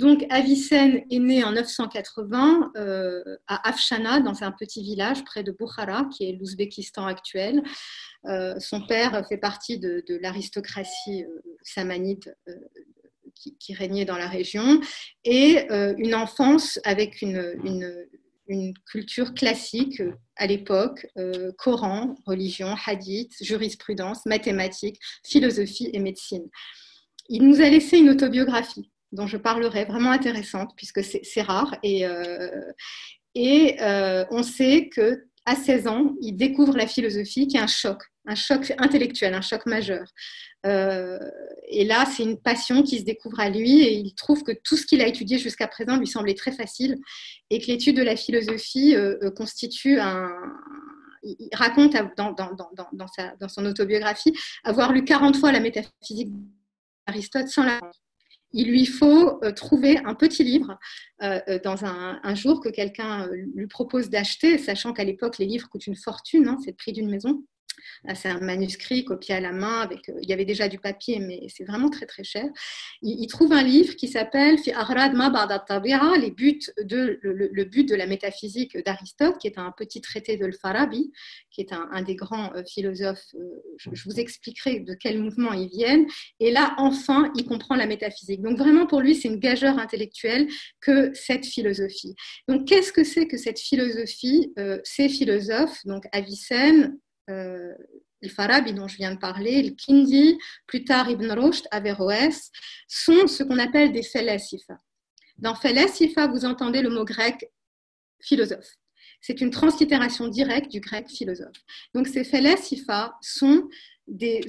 Donc, Avicenne est né en 980 à Afshana, dans un petit village près de Bukhara, qui est l'Ouzbékistan actuel. son père fait partie de, l'aristocratie samanide qui, régnait dans la région, et une enfance avec une, culture classique euh, à l'époque, euh, Coran, religion, hadith, jurisprudence, mathématiques, philosophie et médecine. Il nous a laissé une autobiographie dont je parlerai, vraiment intéressante, puisque c'est rare. Et, euh, et on sait que à 16 ans, il découvre la philosophie qui est un choc, un choc intellectuel, un choc majeur. Euh, et là, c'est une passion qui se découvre à lui et il trouve que tout ce qu'il a étudié jusqu'à présent lui semblait très facile et que l'étude de la philosophie euh, euh, constitue un, il raconte dans, dans, dans, dans, sa, dans, son autobiographie avoir lu 40 fois la métaphysique d'Aristote sans la il lui faut trouver un petit livre dans un, un, jour que quelqu'un lui propose d'acheter, sachant qu'à l'époque, les livres coûtent une fortune, hein, c'est le prix d'une maison. C'est un manuscrit copié à la main. Avec, euh, il y avait déjà du papier, mais c'est vraiment très très cher. Il, trouve un livre qui s'appelle les buts de, le, but de la métaphysique d'Aristote, qui est un petit traité de Farabi, qui est un, des grands euh, philosophes. Euh, je, vous expliquerai de quel mouvement ils viennent. Et là, enfin, il comprend la métaphysique. Donc vraiment, pour lui, c'est une gageure intellectuelle que cette philosophie. Donc, qu'est-ce que c'est que cette philosophie Ces philosophes, donc Avicenne, euh, Farabi dont je viens de parler, le Kindi, plus tard Ibn Rushd, Averroès, sont ce qu'on appelle des felasifa. Dans felasifa, vous entendez le mot grec philosophe. C'est une translittération directe du grec philosophe. Donc ces felasifa sont des,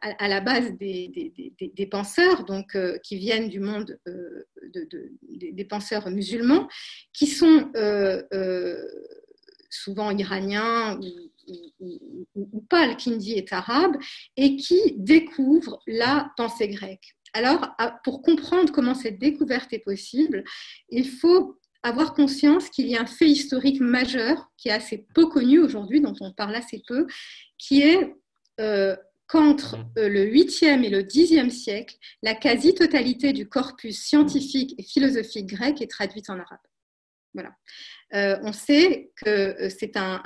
à la base des, penseurs donc, euh, qui viennent du monde euh, de, des penseurs musulmans, qui sont souvent iranien ou, pas, le kindi est arabe, et qui découvre la pensée grecque. Alors, pour comprendre comment cette découverte est possible, il faut avoir conscience qu'il y a un fait historique majeur qui est assez peu connu aujourd'hui, dont on parle assez peu, qui est euh, qu'entre euh, le 8e et le 10e siècle, la quasi-totalité du corpus scientifique et philosophique grec est traduite en arabe. Euh, on sait que euh, c'est un,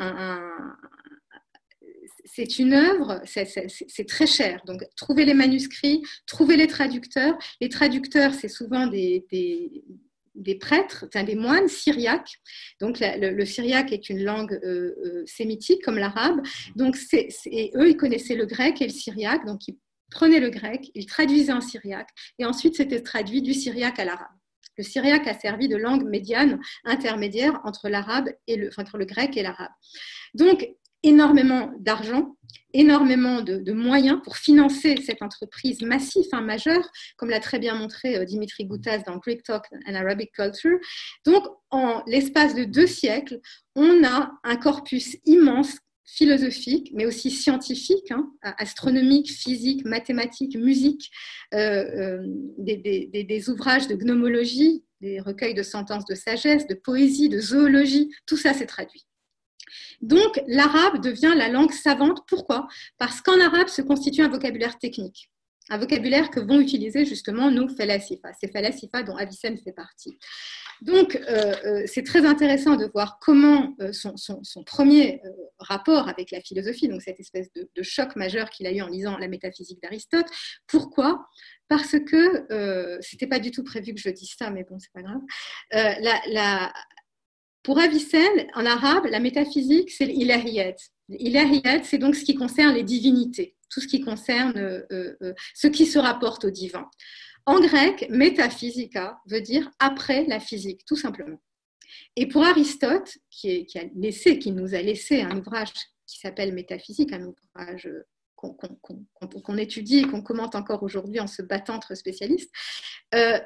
c'est une œuvre, c'est très cher. Donc, trouver les manuscrits, trouver les traducteurs. Les traducteurs, c'est souvent des, des, prêtres, des moines syriaques. Donc, le, syriaque est une langue euh, sémitique comme l'arabe. Donc, eux, ils connaissaient le grec et le syriaque. Donc, ils prenaient le grec, ils traduisaient en syriaque. Et ensuite, c'était traduit du syriaque à l'arabe. Le syriaque a servi de langue médiane, intermédiaire entre l'arabe et le, entre le grec et l'arabe. Donc, énormément d'argent, énormément de, moyens pour financer cette entreprise massive, hein, majeure, comme l'a très bien montré euh, Dimitri Goutas dans Greek Talk and Arabic Culture. Donc, en l'espace de deux siècles, on a un corpus immense philosophique, mais aussi scientifique, hein, astronomique, physique, mathématique, musique, euh, euh, des, ouvrages de gnomologie, des recueils de sentences de sagesse, de poésie, de zoologie, tout ça s'est traduit. Donc l'arabe devient la langue savante. Pourquoi? Parce qu'en arabe se constitue un vocabulaire technique un vocabulaire que vont utiliser justement nos falasifa, ces falasifa dont Avicenne fait partie. Donc, euh, euh, c'est très intéressant de voir comment euh, son, premier rapport avec la philosophie, donc cette espèce de, choc majeur qu'il a eu en lisant la métaphysique d'Aristote. Pourquoi? Parce que ce n'était pas du tout prévu que je dise ça, mais bon, c'est pas grave. Pour Avicenne, en arabe, la métaphysique, c'est l'ilahiyat. L'ilahiyat, c'est donc ce qui concerne les divinités tout ce qui concerne euh, euh, euh, ce qui se rapporte au divin. En grec, métaphysica veut dire après la physique, tout simplement. Et pour Aristote, qui, a laissé, qui nous a laissé un ouvrage qui s'appelle Métaphysique, un ouvrage qu'on étudie et qu'on commente encore aujourd'hui en se battant entre spécialistes,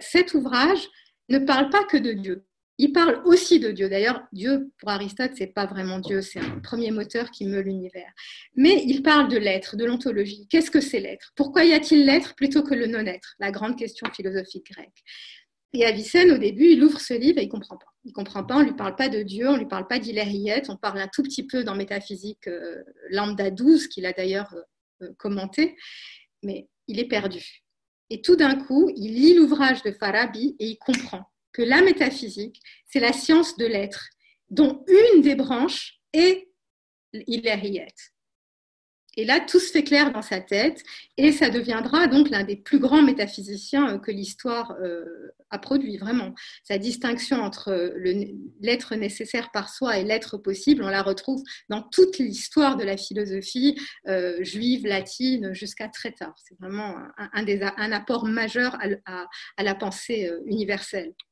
cet ouvrage ne parle pas que de Dieu. Il parle aussi de Dieu. D'ailleurs, Dieu, pour Aristote, c'est pas vraiment Dieu, c'est un premier moteur qui meut l'univers. Mais il parle de l'être, de l'ontologie. Qu'est-ce que c'est l'être? Pourquoi y a-t-il l'être plutôt que le non-être? La grande question philosophique grecque. Et Avicenne, au début, il ouvre ce livre et il comprend pas. Il comprend pas, on lui parle pas de Dieu, on lui parle pas d'Hilariette, on parle un tout petit peu dans Métaphysique euh, Lambda 12, qu'il a d'ailleurs euh, commenté, mais il est perdu. Et tout d'un coup, il lit l'ouvrage de Farabi et il comprend que la métaphysique, c'est la science de l'être, dont une des branches est l'ilahiyat. Et là, tout se fait clair dans sa tête et ça deviendra donc l'un des plus grands métaphysiciens euh, que l'histoire euh, a produit, vraiment. Sa distinction entre l'être nécessaire par soi et l'être possible, on la retrouve dans toute l'histoire de la philosophie euh, juive, latine, jusqu'à très tard. C'est vraiment un, apport majeur à la pensée universelle.